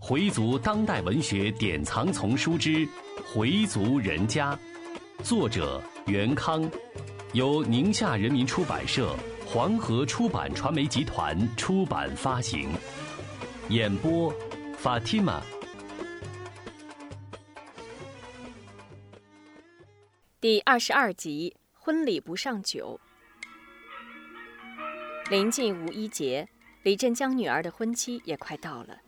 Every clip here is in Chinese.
回族当代文学典藏丛书之《回族人家》，作者袁康，由宁夏人民出版社、黄河出版传媒集团出版发行。演播：Fatima。第二十二集：婚礼不上酒。临近五一节，李振江女儿的婚期也快到了。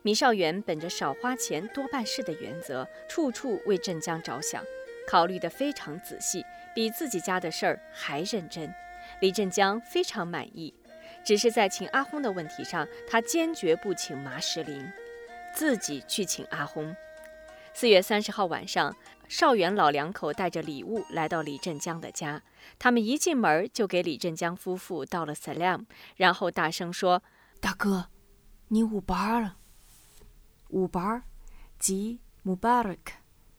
米少元本着少花钱多办事的原则，处处为镇江着想，考虑得非常仔细，比自己家的事儿还认真。李振江非常满意，只是在请阿轰的问题上，他坚决不请马石林，自己去请阿轰。四月三十号晚上，少元老两口带着礼物来到李振江的家，他们一进门就给李振江夫妇道了 salam，然后大声说：“大哥，你五八了。”五八，即 Mubarak，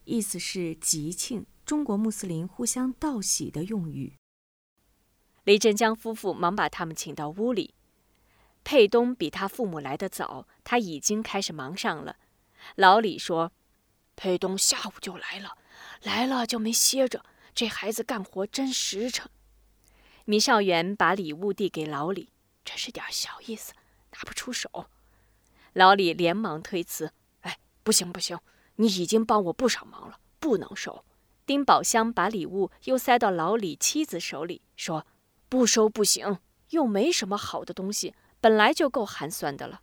意思是吉庆。中国穆斯林互相道喜的用语。李振江夫妇忙把他们请到屋里。佩东比他父母来得早，他已经开始忙上了。老李说：“佩东下午就来了，来了就没歇着。这孩子干活真实诚。”米少元把礼物递给老李：“这是点小意思，拿不出手。”老李连忙推辞：“哎，不行不行，你已经帮我不少忙了，不能收。”丁宝香把礼物又塞到老李妻子手里，说：“不收不行，又没什么好的东西，本来就够寒酸的了。”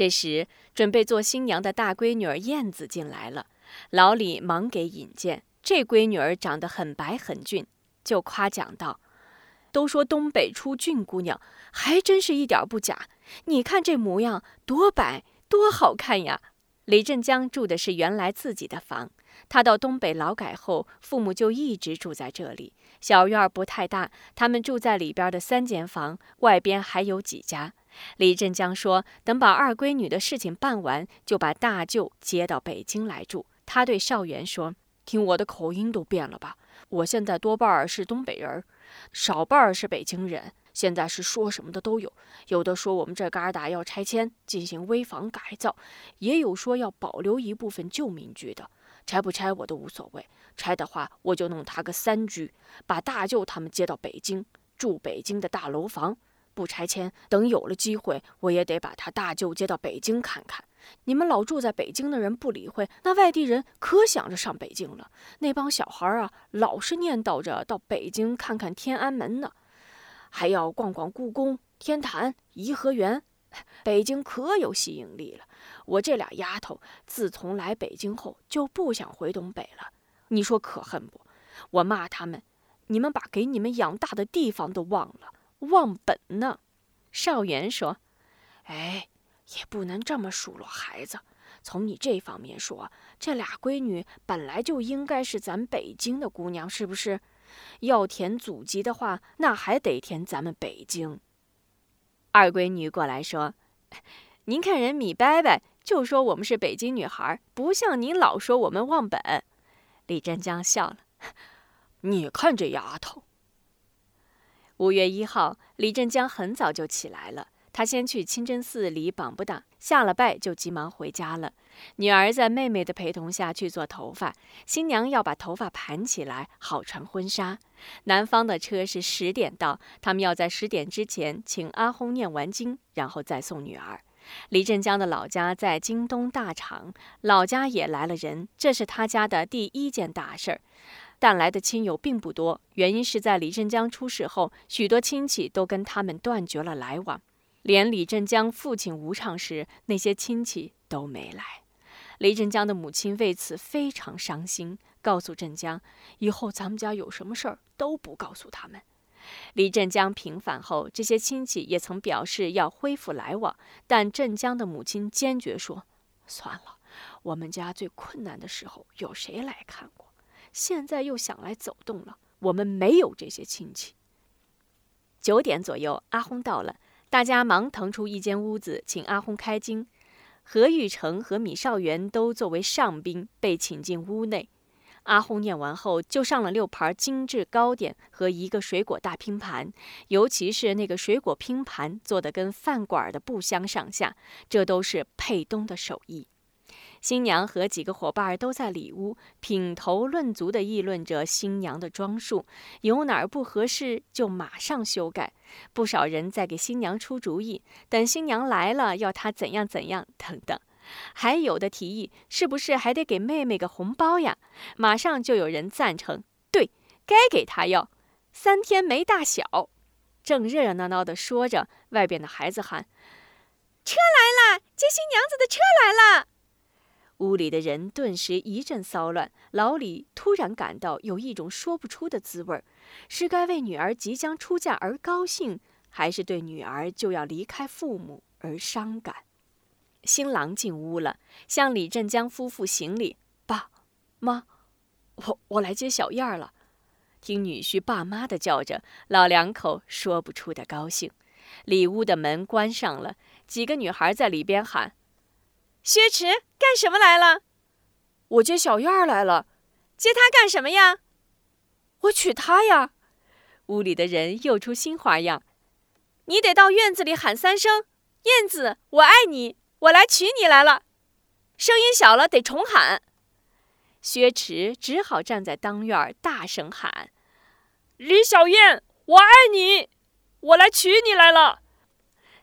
这时，准备做新娘的大闺女儿燕子进来了，老李忙给引荐。这闺女儿长得很白很俊，就夸奖道：“都说东北出俊姑娘，还真是一点不假。”你看这模样多白多好看呀！李振江住的是原来自己的房，他到东北劳改后，父母就一直住在这里。小院儿不太大，他们住在里边的三间房，外边还有几家。李振江说：“等把二闺女的事情办完，就把大舅接到北京来住。”他对少元说：“听我的口音都变了吧？我现在多半儿是东北人，少半儿是北京人。”现在是说什么的都有，有的说我们这旮瘩要拆迁进行危房改造，也有说要保留一部分旧民居的。拆不拆我都无所谓，拆的话我就弄他个三居，把大舅他们接到北京住北京的大楼房。不拆迁，等有了机会，我也得把他大舅接到北京看看。你们老住在北京的人不理会，那外地人可想着上北京了。那帮小孩啊，老是念叨着到北京看看天安门呢。还要逛逛故宫、天坛、颐和园，北京可有吸引力了。我这俩丫头自从来北京后就不想回东北了，你说可恨不？我骂他们，你们把给你们养大的地方都忘了，忘本呢。少元说：“哎，也不能这么数落孩子。从你这方面说，这俩闺女本来就应该是咱北京的姑娘，是不是？”要填祖籍的话，那还得填咱们北京。二闺女过来说：“您看人米伯伯就说我们是北京女孩，不像您老说我们忘本。”李占江笑了：“你看这丫头。”五月一号，李振江很早就起来了。他先去清真寺里绑不当，下了拜就急忙回家了。女儿在妹妹的陪同下去做头发，新娘要把头发盘起来，好穿婚纱。男方的车是十点到，他们要在十点之前请阿訇念完经，然后再送女儿。李振江的老家在京东大厂，老家也来了人，这是他家的第一件大事儿。但来的亲友并不多，原因是在李振江出事后，许多亲戚都跟他们断绝了来往。连李振江父亲吴畅时，那些亲戚都没来。李振江的母亲为此非常伤心，告诉振江，以后咱们家有什么事儿都不告诉他们。李镇江平反后，这些亲戚也曾表示要恢复来往，但镇江的母亲坚决说：“算了，我们家最困难的时候有谁来看过？现在又想来走动了，我们没有这些亲戚。”九点左右，阿轰到了。大家忙腾出一间屋子，请阿轰开经。何玉成和米少元都作为上宾被请进屋内。阿红念完后，就上了六盘精致糕点和一个水果大拼盘，尤其是那个水果拼盘做的跟饭馆的不相上下，这都是佩东的手艺。新娘和几个伙伴都在里屋品头论足地议论着新娘的装束，有哪儿不合适就马上修改。不少人在给新娘出主意，等新娘来了要她怎样怎样等等。还有的提议，是不是还得给妹妹个红包呀？马上就有人赞成，对，该给她要三天没大小。正热热闹闹地说着，外边的孩子喊：“车来了，接新娘子的车来了。”屋里的人顿时一阵骚乱。老李突然感到有一种说不出的滋味儿，是该为女儿即将出嫁而高兴，还是对女儿就要离开父母而伤感？新郎进屋了，向李振江夫妇行礼：“爸妈，我我来接小燕儿了。”听女婿爸妈的叫着，老两口说不出的高兴。里屋的门关上了，几个女孩在里边喊。薛池干什么来了？我接小燕儿来了。接她干什么呀？我娶她呀！屋里的人又出新花样。你得到院子里喊三声：“燕子，我爱你，我来娶你来了。”声音小了，得重喊。薛池只好站在当院大声喊：“李小燕，我爱你，我来娶你来了。”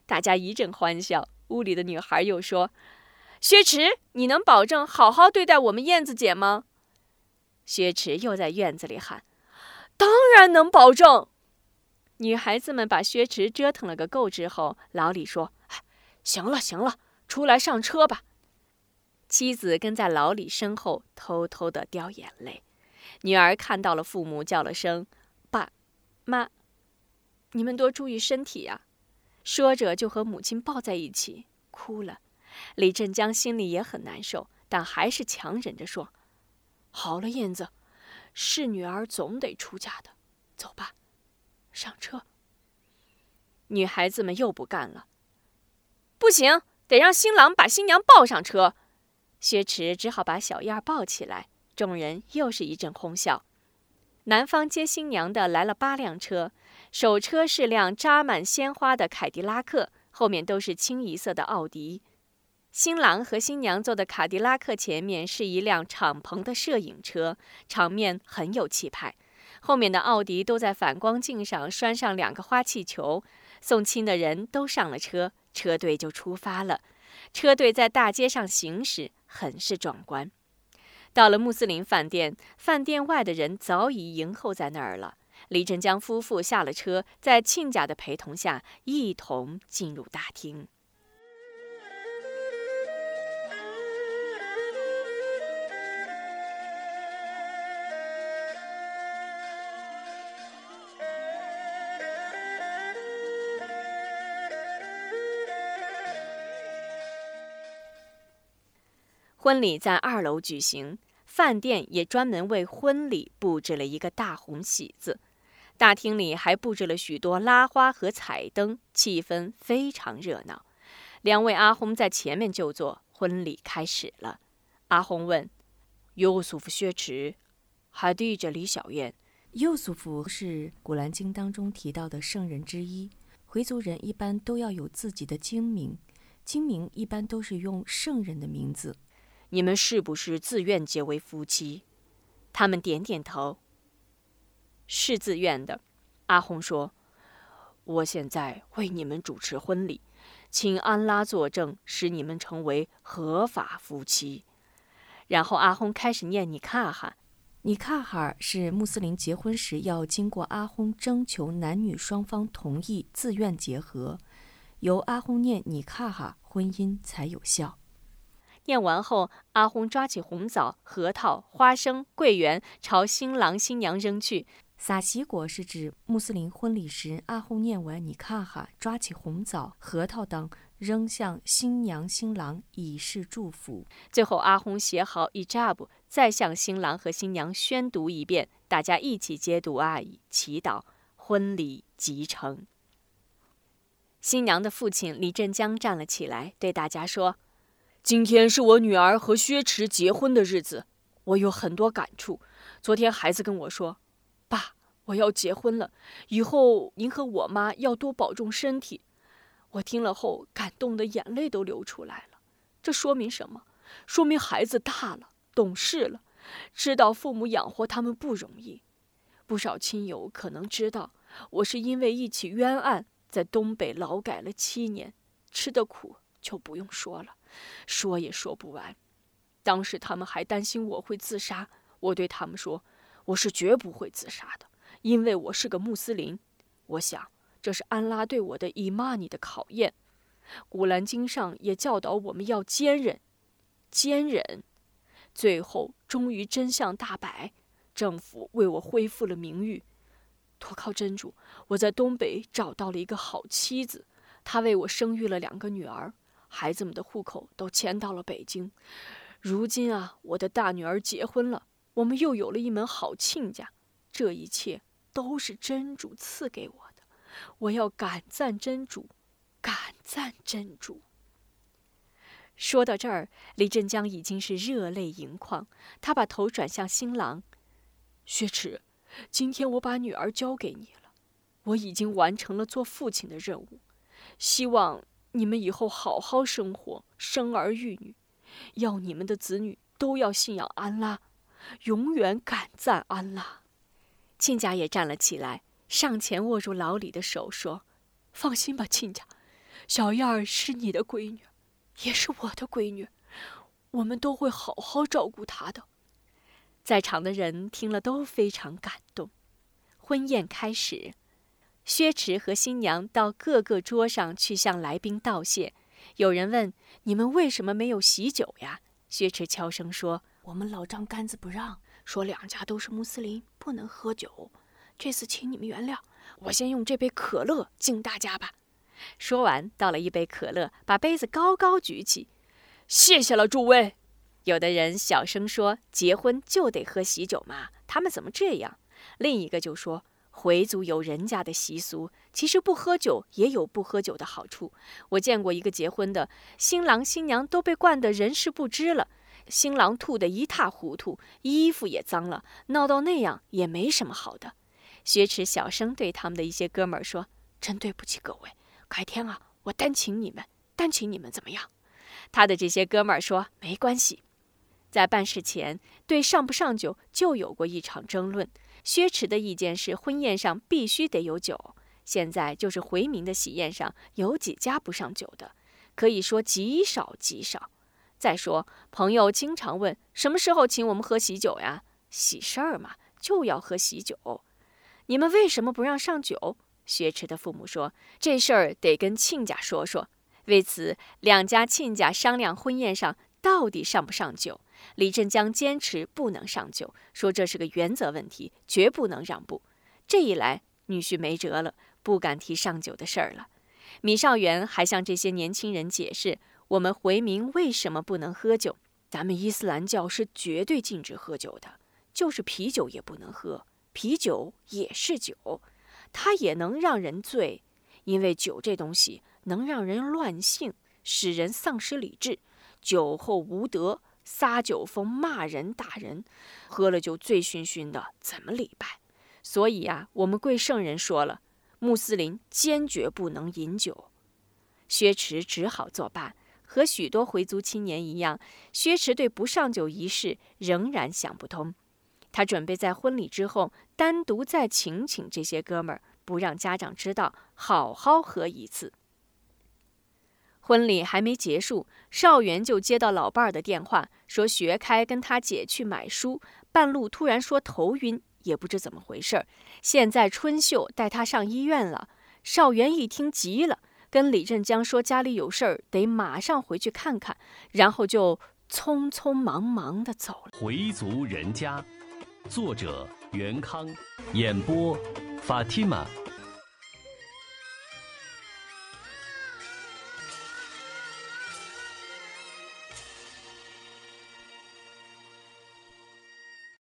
大家一阵欢笑。屋里的女孩又说。薛池，你能保证好好对待我们燕子姐吗？薛池又在院子里喊：“当然能保证。”女孩子们把薛池折腾了个够之后，老李说：“行了行了，出来上车吧。”妻子跟在老李身后，偷偷的掉眼泪。女儿看到了父母，叫了声：“爸妈，你们多注意身体呀！”说着就和母亲抱在一起哭了。李振江心里也很难受，但还是强忍着说：“好了，燕子，是女儿总得出嫁的，走吧，上车。”女孩子们又不干了：“不行，得让新郎把新娘抱上车。”薛池只好把小燕抱起来，众人又是一阵哄笑。男方接新娘的来了八辆车，首车是辆扎满鲜花的凯迪拉克，后面都是清一色的奥迪。新郎和新娘坐的卡迪拉克前面是一辆敞篷的摄影车，场面很有气派。后面的奥迪都在反光镜上拴上两个花气球。送亲的人都上了车，车队就出发了。车队在大街上行驶，很是壮观。到了穆斯林饭店，饭店外的人早已迎候在那儿了。李振江夫妇下了车，在亲家的陪同下，一同进入大厅。婚礼在二楼举行，饭店也专门为婚礼布置了一个大红喜字。大厅里还布置了许多拉花和彩灯，气氛非常热闹。两位阿訇在前面就座，婚礼开始了。阿訇问：“尤素夫薛池，还对着李小燕。尤素夫是《古兰经》当中提到的圣人之一。回族人一般都要有自己的经名，经名一般都是用圣人的名字。”你们是不是自愿结为夫妻？他们点点头。是自愿的。阿訇说：“我现在为你们主持婚礼，请安拉作证，使你们成为合法夫妻。”然后阿訇开始念尼卡哈。尼卡哈是穆斯林结婚时要经过阿訇征求男女双方同意，自愿结合，由阿訇念尼卡哈，婚姻才有效。念完后，阿訇抓起红枣、核桃、花生、桂圆，朝新郎新娘扔去。撒喜果是指穆斯林婚礼时，阿訇念完你看哈，抓起红枣、核桃等扔向新娘新郎，以示祝福。最后，阿訇写好伊扎布，再向新郎和新娘宣读一遍，大家一起接读阿姨祈祷，婚礼即成。新娘的父亲李振江站了起来，对大家说。今天是我女儿和薛池结婚的日子，我有很多感触。昨天孩子跟我说：“爸，我要结婚了，以后您和我妈要多保重身体。”我听了后，感动的眼泪都流出来了。这说明什么？说明孩子大了，懂事了，知道父母养活他们不容易。不少亲友可能知道，我是因为一起冤案，在东北劳改了七年，吃的苦就不用说了，说也说不完。当时他们还担心我会自杀，我对他们说，我是绝不会自杀的，因为我是个穆斯林。我想。这是安拉对我的伊玛尼的考验，《古兰经》上也教导我们要坚忍，坚忍。最后，终于真相大白，政府为我恢复了名誉。托靠真主，我在东北找到了一个好妻子，她为我生育了两个女儿，孩子们的户口都迁到了北京。如今啊，我的大女儿结婚了，我们又有了一门好亲家。这一切都是真主赐给我的。我要感赞真主，感赞真主。说到这儿，李振江已经是热泪盈眶。他把头转向新郎，薛池，今天我把女儿交给你了，我已经完成了做父亲的任务。希望你们以后好好生活，生儿育女，要你们的子女都要信仰安拉，永远感赞安拉。亲家也站了起来。上前握住老李的手，说：“放心吧，亲家，小燕儿是你的闺女，也是我的闺女，我们都会好好照顾她的。”在场的人听了都非常感动。婚宴开始，薛池和新娘到各个桌上去向来宾道谢。有人问：“你们为什么没有喜酒呀？”薛池悄声说：“我们老张杆子不让，说两家都是穆斯林，不能喝酒。”这次请你们原谅，我先用这杯可乐敬大家吧。说完，倒了一杯可乐，把杯子高高举起，谢谢了诸位。有的人小声说：“结婚就得喝喜酒嘛，他们怎么这样？”另一个就说：“回族有人家的习俗，其实不喝酒也有不喝酒的好处。我见过一个结婚的，新郎新娘都被灌得人事不知了，新郎吐得一塌糊涂，衣服也脏了，闹到那样也没什么好的。”薛池小声对他们的一些哥们儿说：“真对不起各位，改天啊，我单请你们，单请你们怎么样？”他的这些哥们儿说：“没关系。”在办事前，对上不上酒就有过一场争论。薛池的意见是婚宴上必须得有酒。现在就是回民的喜宴上有几家不上酒的，可以说极少极少。再说，朋友经常问什么时候请我们喝喜酒呀？喜事儿嘛，就要喝喜酒。你们为什么不让上酒？薛池的父母说：“这事儿得跟亲家说说。”为此，两家亲家商量婚宴上到底上不上酒。李振江坚持不能上酒，说这是个原则问题，绝不能让步。这一来，女婿没辙了，不敢提上酒的事儿了。米少元还向这些年轻人解释：“我们回民为什么不能喝酒？咱们伊斯兰教是绝对禁止喝酒的，就是啤酒也不能喝。”啤酒也是酒，它也能让人醉，因为酒这东西能让人乱性，使人丧失理智。酒后无德，撒酒疯，骂人打人，喝了就醉醺醺的，怎么礼拜？所以啊，我们贵圣人说了，穆斯林坚决不能饮酒。薛池只好作罢，和许多回族青年一样，薛池对不上酒一事仍然想不通。他准备在婚礼之后单独再请请这些哥们儿，不让家长知道，好好喝一次。婚礼还没结束，少元就接到老伴儿的电话，说学开跟他姐去买书，半路突然说头晕，也不知怎么回事儿。现在春秀带他上医院了。少元一听急了，跟李振江说家里有事儿，得马上回去看看，然后就匆匆忙忙的走了。回族人家。作者袁康，演播法蒂玛。